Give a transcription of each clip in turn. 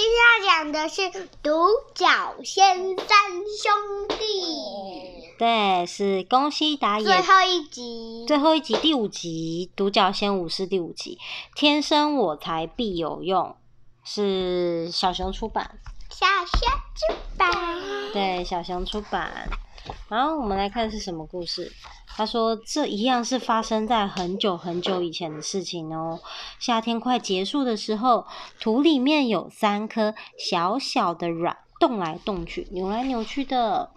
今天要讲的是独角仙三兄弟。对，是宫西达也。最后一集。最后一集第五集《独角仙武士》第五集，天生我材必有用，是小熊出版。小熊出版。对，小熊出版。然后我们来看是什么故事。他说：“这一样是发生在很久很久以前的事情哦。夏天快结束的时候，土里面有三颗小小的卵，动来动去，扭来扭去的，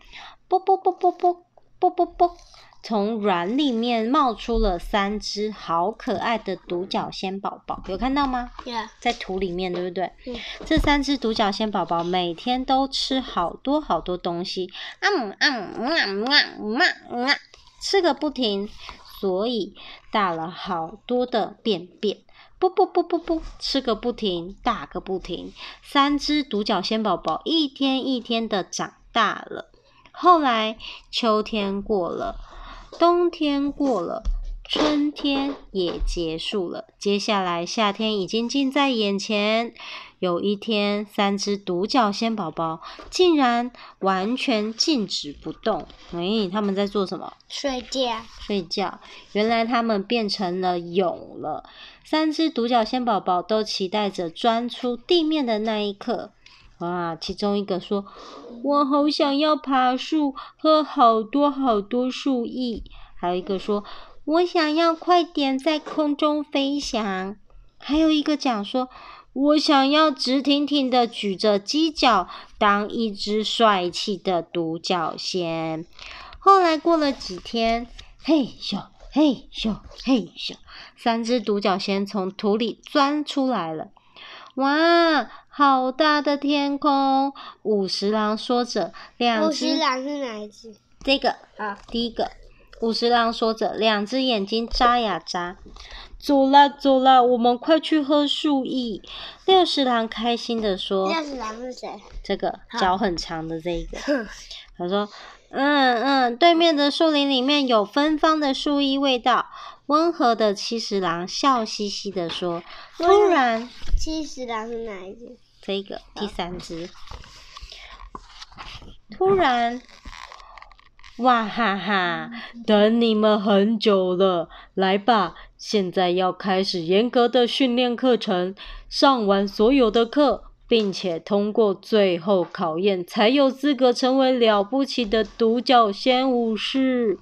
啵啵啵啵啵啵啵啵。从卵里面冒出了三只好可爱的独角仙宝宝，有看到吗？在土里面，对不对？这三只独角仙宝宝每天都吃好多好多东西，啊嗯啊嗯啊嗯啊嗯啊嗯啊。”吃个不停，所以大了好多的便便。不不不不不，吃个不停，大个不停。三只独角仙宝宝一天一天的长大了。后来秋天过了，冬天过了，春天也结束了。接下来夏天已经近在眼前。有一天，三只独角仙宝宝竟然完全静止不动。哎，他们在做什么？睡觉。睡觉。原来他们变成了蛹了。三只独角仙宝宝都期待着钻出地面的那一刻。哇！其中一个说：“我好想要爬树，喝好多好多树液。”还有一个说：“我想要快点在空中飞翔。”还有一个讲说。我想要直挺挺的举着犄角，当一只帅气的独角仙。后来过了几天，嘿咻嘿咻嘿咻，三只独角仙从土里钻出来了。哇，好大的天空！五十郎说着，两只。五十郎是哪一只？这个啊，第一个。五十郎说着，两只眼睛眨呀眨。走啦走啦，我们快去喝树液。六十郎开心地说：“六十郎是谁？这个脚很长的这一个。”他说：“嗯嗯，对面的树林里面有芬芳的树液味道。”温和的七十郎笑嘻嘻地说：“突然，七十郎是哪一只？这个第三只。突然。”哇哈哈！等你们很久了，来吧！现在要开始严格的训练课程，上完所有的课，并且通过最后考验，才有资格成为了不起的独角仙武士。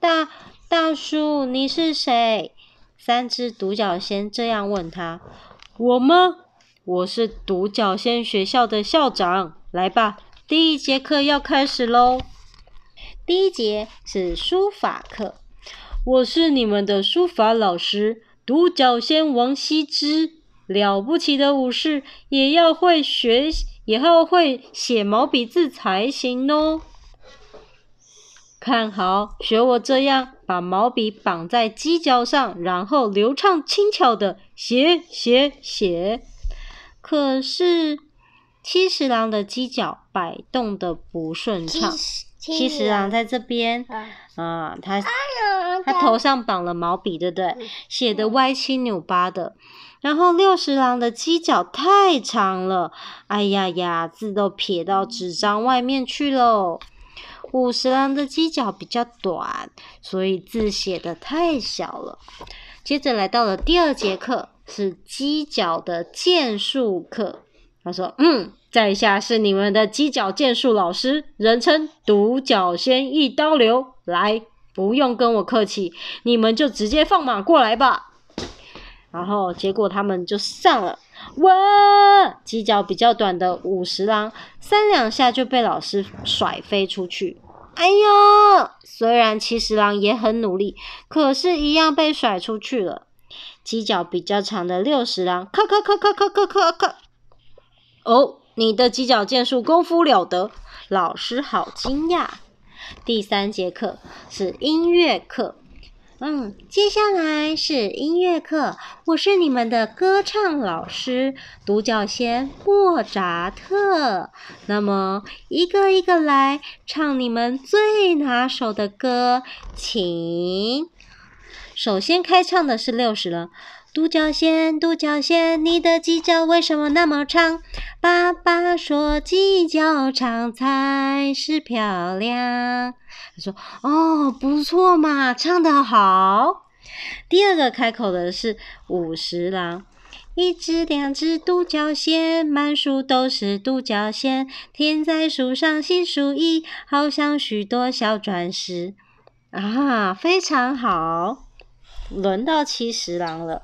大大叔，你是谁？三只独角仙这样问他。我吗？我是独角仙学校的校长。来吧，第一节课要开始喽。第一节是书法课，我是你们的书法老师，独角仙王羲之，了不起的武士也要会学，也要会写毛笔字才行哦。看好，学我这样，把毛笔绑在犄角上，然后流畅轻巧的写写写。可是七十郎的犄角摆动的不顺畅。七十郎在这边，啊、嗯，他他头上绑了毛笔，对不对？写的歪七扭八的。然后六十郎的犄角太长了，哎呀呀，字都撇到纸张外面去喽。五十郎的犄角比较短，所以字写的太小了。接着来到了第二节课，是犄角的剑术课。他说：“嗯。”在下是你们的犄角剑术老师，人称独角仙一刀流。来，不用跟我客气，你们就直接放马过来吧。然后结果他们就上了。哇！犄角比较短的五十郎，三两下就被老师甩飞出去。哎呦！虽然七十郎也很努力，可是一样被甩出去了。犄角比较长的六十郎，咔咔咔咔咔咔咔咔。哦。你的犄角剑术功夫了得，老师好惊讶。第三节课是音乐课，嗯，接下来是音乐课。我是你们的歌唱老师，独角仙莫扎特。那么一个一个来唱你们最拿手的歌，请。首先开唱的是六十了。独角仙，独角仙，你的犄角为什么那么长？爸爸说犄角长才是漂亮。他说：“哦，不错嘛，唱得好。”第二个开口的是五十郎。一只两只独角仙，满树都是独角仙，停在树上新树一，好像许多小钻石。啊，非常好。轮到七十郎了。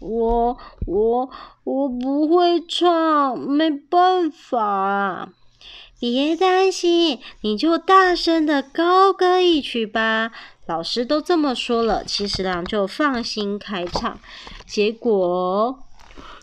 我我我不会唱，没办法。别担心，你就大声的高歌一曲吧。老师都这么说了，其实郎就放心开唱。结果。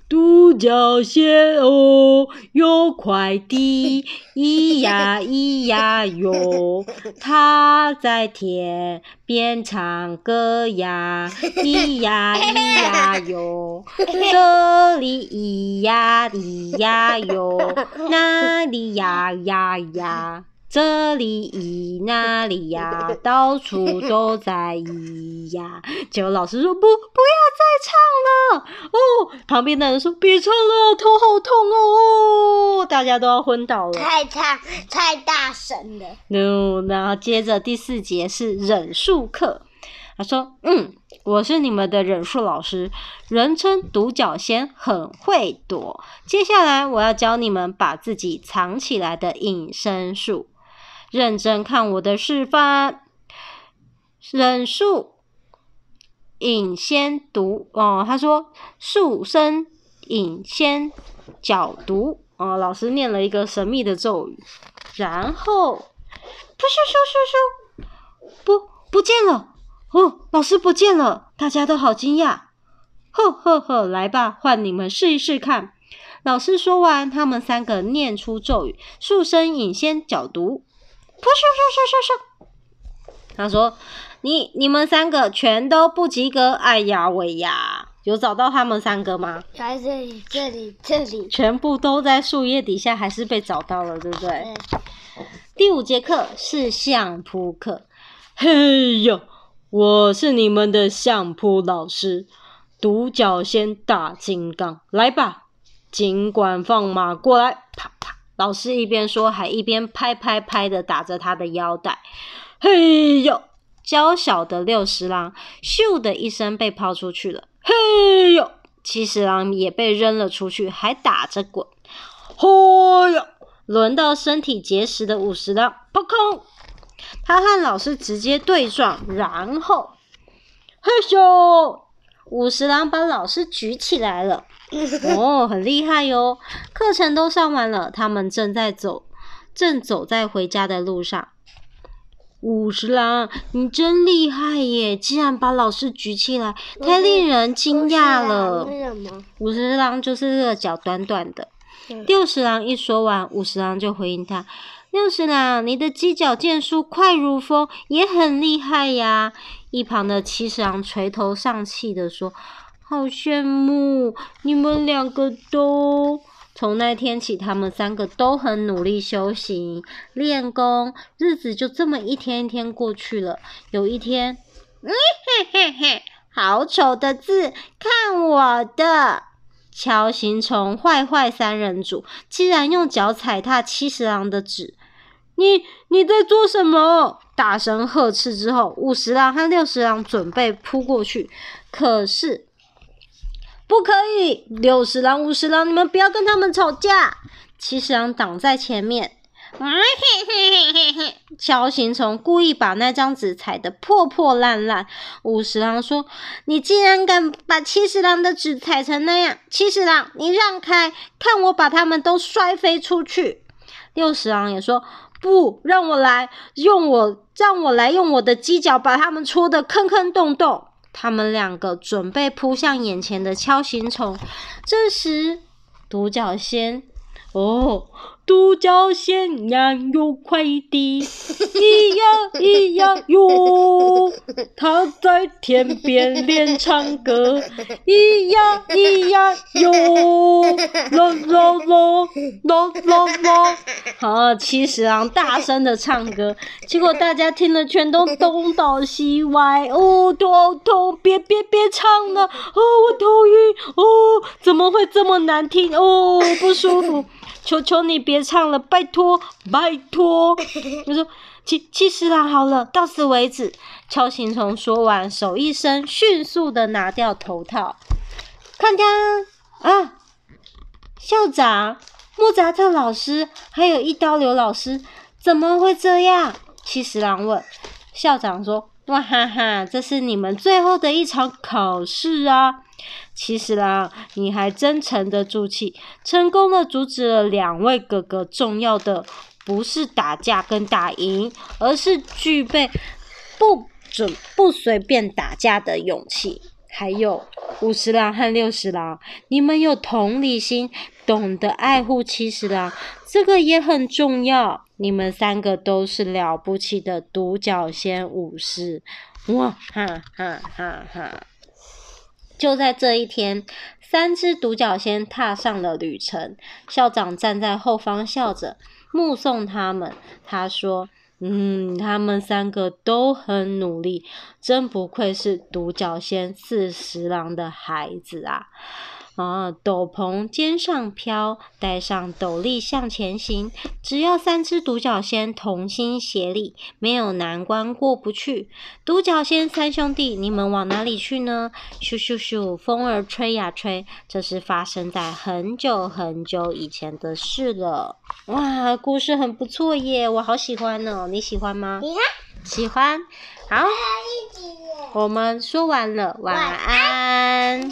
独角仙哦，有快递，咿呀咿呀哟，它 在天边唱歌呀，咿呀咿呀哟，这里咿呀咿呀哟，那里呀呀呀。这里咿那里呀，到处都在咿呀。结果老师说不，不要再唱了哦。旁边的人说别唱了，头好痛哦。大家都要昏倒了。太唱太大声了。No，然后接着第四节是忍术课。他说：“嗯，我是你们的忍术老师，人称独角仙，很会躲。接下来我要教你们把自己藏起来的隐身术。”认真看我的示范，忍术隐仙独哦。他说：“树生隐仙角独哦。”老师念了一个神秘的咒语，然后噗咻咻咻咻，不不见了哦！老师不见了，大家都好惊讶。呵呵呵，来吧，换你们试一试看。老师说完，他们三个念出咒语：“树生隐仙角独。”噗咻咻咻咻咻！他说：“你你们三个全都不及格，哎呀喂呀！有找到他们三个吗？在这里，这里，这里，全部都在树叶底下，还是被找到了，对不对？对。第五节课是相扑课。嘿呦，我是你们的相扑老师，独角仙大金刚，来吧，尽管放马过来，啪啪。”老师一边说，还一边拍拍拍的打着他的腰带。嘿呦，娇小的六十郎咻的一声被抛出去了。嘿呦，七十郎也被扔了出去，还打着滚。嘿呦，轮到身体结实的五十郎，扑空！他和老师直接对撞，然后嘿咻，五十郎把老师举起来了。哦，很厉害哟！课程都上完了，他们正在走，正走在回家的路上。五十郎，你真厉害耶！竟然把老师举起来，太令人惊讶了。五十郎就是这个脚短短的。六十郎一说完，五十郎就回应他：六十郎，你的犄角剑术快如风，也很厉害呀。一旁的七十郎垂头丧气的说。好羡慕你们两个都。从那天起，他们三个都很努力修行练功，日子就这么一天一天过去了。有一天，嗯嘿嘿嘿，好丑的字，看我的！乔形虫坏坏三人组竟然用脚踩踏七十郎的纸，你你在做什么？大声呵斥之后，五十郎和六十郎准备扑过去，可是。不可以！六十郎、五十郎，你们不要跟他们吵架。七十郎挡在前面。嗯嘿嘿嘿嘿嘿。锹形虫故意把那张纸踩得破破烂烂。五十郎说：“你竟然敢把七十郎的纸踩成那样！七十郎，你让开，看我把他们都摔飞出去。”六十郎也说：“不，让我来，用我，让我来用我的犄角把他们戳得坑坑洞洞。”他们两个准备扑向眼前的敲形虫，这时独角仙哦，独角仙呀有快递，咿呀咿呀哟，它在天边练唱歌，咿呀咿呀哟，啦啦啦啦啦啦。好，七十郎大声的唱歌，结果大家听了全都东倒西歪，哦，头好痛，别别别唱了，哦，我头晕，哦，怎么会这么难听？哦，不舒服。求求你别唱了，拜托，拜托！我说七七十郎好了，到此为止。锹形虫说完，手一伸，迅速的拿掉头套。看看啊，校长、莫扎特老师，还有一刀流老师，怎么会这样？七十郎问。校长说：哇哈哈，这是你们最后的一场考试啊！七十郎，你还真沉得住气，成功的阻止了两位哥哥。重要的不是打架跟打赢，而是具备不准不随便打架的勇气。还有五十郎和六十郎，你们有同理心，懂得爱护七十郎，这个也很重要。你们三个都是了不起的独角仙武士，哇哈哈哈哈！就在这一天，三只独角仙踏上了旅程。校长站在后方笑着目送他们。他说：“嗯，他们三个都很努力，真不愧是独角仙四十郎的孩子啊。”啊！斗篷肩上飘，戴上斗笠向前行。只要三只独角仙同心协力，没有难关过不去。独角仙三兄弟，你们往哪里去呢？咻咻咻，风儿吹呀吹，这是发生在很久很久以前的事了。哇，故事很不错耶，我好喜欢哦，你喜欢吗？喜欢。喜欢。好，我们说完了，晚安。